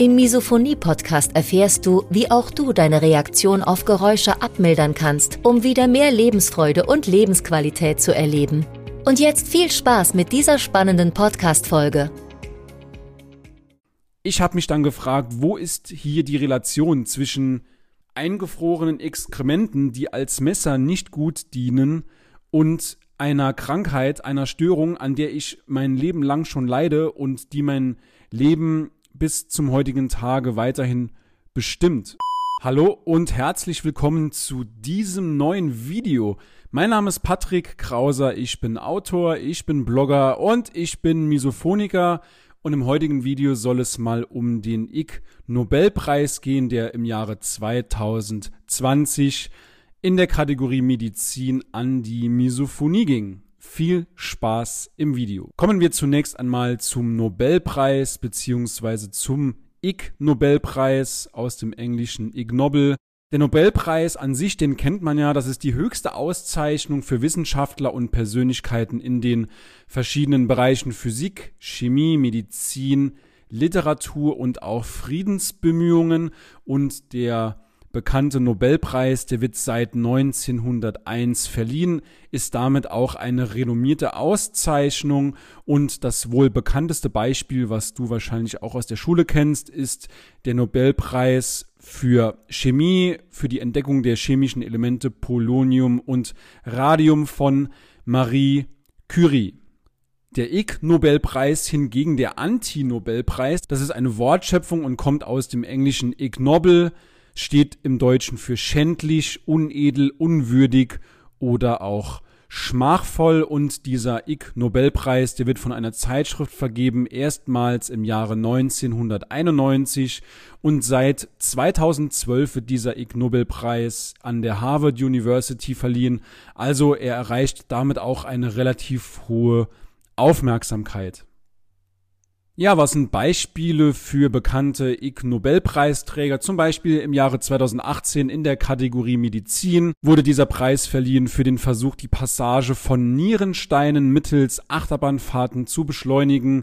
Im Misophonie-Podcast erfährst du, wie auch du deine Reaktion auf Geräusche abmildern kannst, um wieder mehr Lebensfreude und Lebensqualität zu erleben. Und jetzt viel Spaß mit dieser spannenden Podcast-Folge. Ich habe mich dann gefragt, wo ist hier die Relation zwischen eingefrorenen Exkrementen, die als Messer nicht gut dienen, und einer Krankheit, einer Störung, an der ich mein Leben lang schon leide und die mein Leben bis zum heutigen Tage weiterhin bestimmt. Hallo und herzlich willkommen zu diesem neuen Video. Mein Name ist Patrick Krauser, ich bin Autor, ich bin Blogger und ich bin Misophoniker und im heutigen Video soll es mal um den Ig Nobelpreis gehen, der im Jahre 2020 in der Kategorie Medizin an die Misophonie ging. Viel Spaß im Video. Kommen wir zunächst einmal zum Nobelpreis beziehungsweise zum Ig Nobelpreis aus dem englischen Ig Nobel. Der Nobelpreis an sich, den kennt man ja, das ist die höchste Auszeichnung für Wissenschaftler und Persönlichkeiten in den verschiedenen Bereichen Physik, Chemie, Medizin, Literatur und auch Friedensbemühungen und der bekannte Nobelpreis, der wird seit 1901 verliehen, ist damit auch eine renommierte Auszeichnung und das wohl bekannteste Beispiel, was du wahrscheinlich auch aus der Schule kennst, ist der Nobelpreis für Chemie, für die Entdeckung der chemischen Elemente Polonium und Radium von Marie Curie. Der Ig-Nobelpreis hingegen der Anti-Nobelpreis, das ist eine Wortschöpfung und kommt aus dem englischen Ig Nobel, steht im Deutschen für schändlich, unedel, unwürdig oder auch schmachvoll. Und dieser Ig Nobelpreis, der wird von einer Zeitschrift vergeben, erstmals im Jahre 1991 und seit 2012 wird dieser Ig Nobelpreis an der Harvard University verliehen, also er erreicht damit auch eine relativ hohe Aufmerksamkeit. Ja, was sind Beispiele für bekannte Ig Nobelpreisträger? Zum Beispiel im Jahre 2018 in der Kategorie Medizin wurde dieser Preis verliehen für den Versuch, die Passage von Nierensteinen mittels Achterbahnfahrten zu beschleunigen.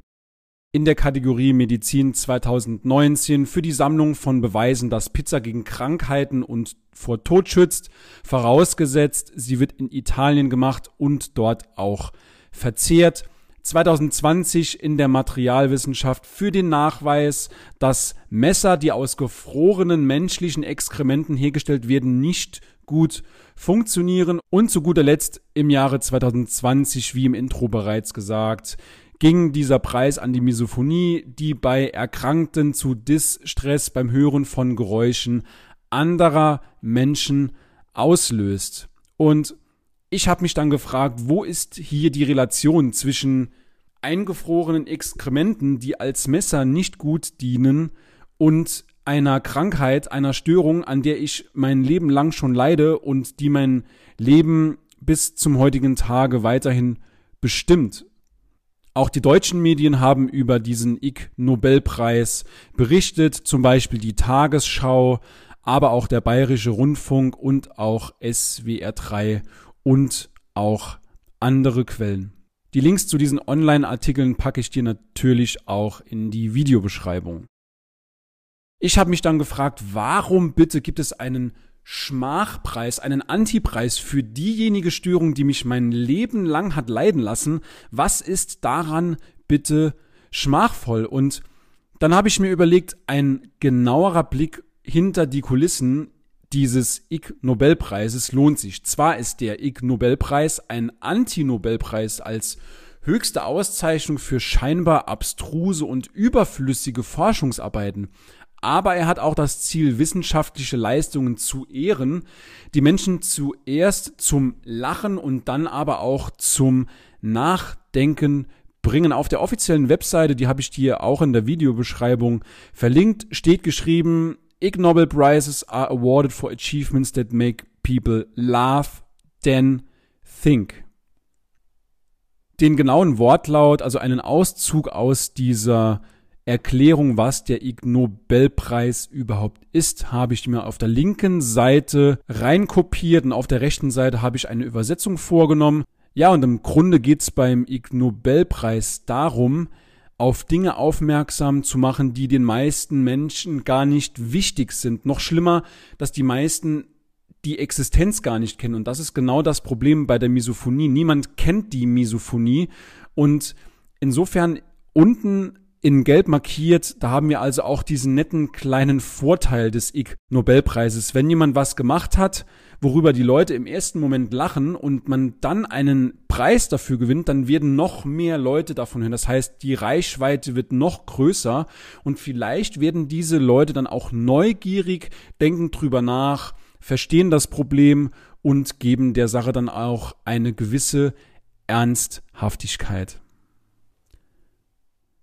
In der Kategorie Medizin 2019 für die Sammlung von Beweisen, dass Pizza gegen Krankheiten und vor Tod schützt, vorausgesetzt, sie wird in Italien gemacht und dort auch verzehrt. 2020 in der Materialwissenschaft für den Nachweis, dass Messer, die aus gefrorenen menschlichen Exkrementen hergestellt werden, nicht gut funktionieren. Und zu guter Letzt im Jahre 2020, wie im Intro bereits gesagt, ging dieser Preis an die Misophonie, die bei Erkrankten zu Distress beim Hören von Geräuschen anderer Menschen auslöst. Und ich habe mich dann gefragt, wo ist hier die Relation zwischen eingefrorenen Exkrementen, die als Messer nicht gut dienen, und einer Krankheit, einer Störung, an der ich mein Leben lang schon leide und die mein Leben bis zum heutigen Tage weiterhin bestimmt. Auch die deutschen Medien haben über diesen Ig Nobelpreis berichtet, zum Beispiel die Tagesschau, aber auch der Bayerische Rundfunk und auch SWR 3 und auch andere Quellen. Die Links zu diesen Online-Artikeln packe ich dir natürlich auch in die Videobeschreibung. Ich habe mich dann gefragt, warum bitte gibt es einen Schmachpreis, einen Antipreis für diejenige Störung, die mich mein Leben lang hat leiden lassen? Was ist daran bitte schmachvoll? Und dann habe ich mir überlegt, ein genauerer Blick hinter die Kulissen dieses Ig Nobelpreises lohnt sich. Zwar ist der Ig Nobelpreis ein Anti-Nobelpreis als höchste Auszeichnung für scheinbar abstruse und überflüssige Forschungsarbeiten, aber er hat auch das Ziel, wissenschaftliche Leistungen zu ehren, die Menschen zuerst zum Lachen und dann aber auch zum Nachdenken bringen. Auf der offiziellen Webseite, die habe ich dir auch in der Videobeschreibung verlinkt, steht geschrieben, Ig Nobel Prizes are awarded for achievements that make people laugh, then think. Den genauen Wortlaut, also einen Auszug aus dieser Erklärung, was der Ig Nobelpreis überhaupt ist, habe ich mir auf der linken Seite reinkopiert und auf der rechten Seite habe ich eine Übersetzung vorgenommen. Ja, und im Grunde geht's beim Ig Nobelpreis darum, auf Dinge aufmerksam zu machen, die den meisten Menschen gar nicht wichtig sind. Noch schlimmer, dass die meisten die Existenz gar nicht kennen. Und das ist genau das Problem bei der Misophonie. Niemand kennt die Misophonie. Und insofern unten in Gelb markiert. Da haben wir also auch diesen netten kleinen Vorteil des Ig Nobelpreises. Wenn jemand was gemacht hat, worüber die Leute im ersten Moment lachen und man dann einen Preis dafür gewinnt, dann werden noch mehr Leute davon hören. Das heißt, die Reichweite wird noch größer und vielleicht werden diese Leute dann auch neugierig, denken drüber nach, verstehen das Problem und geben der Sache dann auch eine gewisse Ernsthaftigkeit.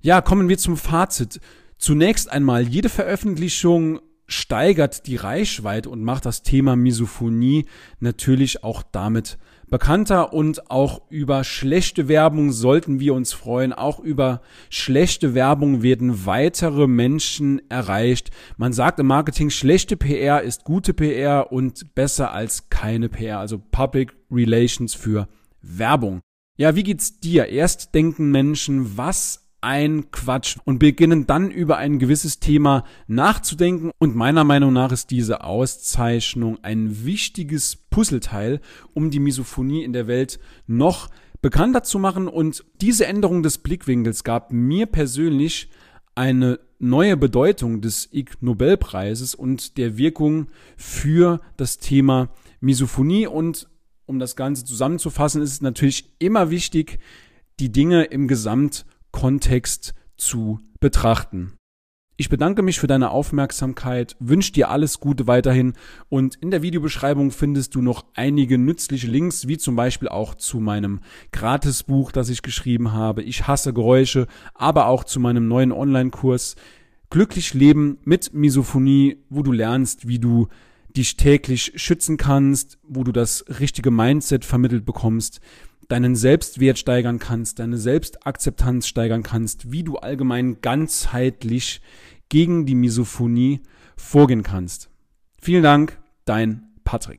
Ja, kommen wir zum Fazit. Zunächst einmal, jede Veröffentlichung steigert die Reichweite und macht das Thema Misophonie natürlich auch damit bekannter und auch über schlechte Werbung sollten wir uns freuen. Auch über schlechte Werbung werden weitere Menschen erreicht. Man sagt im Marketing, schlechte PR ist gute PR und besser als keine PR, also Public Relations für Werbung. Ja, wie geht's dir? Erst denken Menschen, was ein Quatsch und beginnen dann über ein gewisses Thema nachzudenken. Und meiner Meinung nach ist diese Auszeichnung ein wichtiges Puzzleteil, um die Misophonie in der Welt noch bekannter zu machen. Und diese Änderung des Blickwinkels gab mir persönlich eine neue Bedeutung des Ig Nobelpreises und der Wirkung für das Thema Misophonie. Und um das Ganze zusammenzufassen, ist es natürlich immer wichtig, die Dinge im Gesamt Kontext zu betrachten. Ich bedanke mich für deine Aufmerksamkeit, wünsche dir alles Gute weiterhin und in der Videobeschreibung findest du noch einige nützliche Links, wie zum Beispiel auch zu meinem Gratisbuch, das ich geschrieben habe. Ich hasse Geräusche, aber auch zu meinem neuen Online-Kurs Glücklich Leben mit Misophonie, wo du lernst, wie du dich täglich schützen kannst, wo du das richtige Mindset vermittelt bekommst, deinen Selbstwert steigern kannst, deine Selbstakzeptanz steigern kannst, wie du allgemein ganzheitlich gegen die Misophonie vorgehen kannst. Vielen Dank, dein Patrick.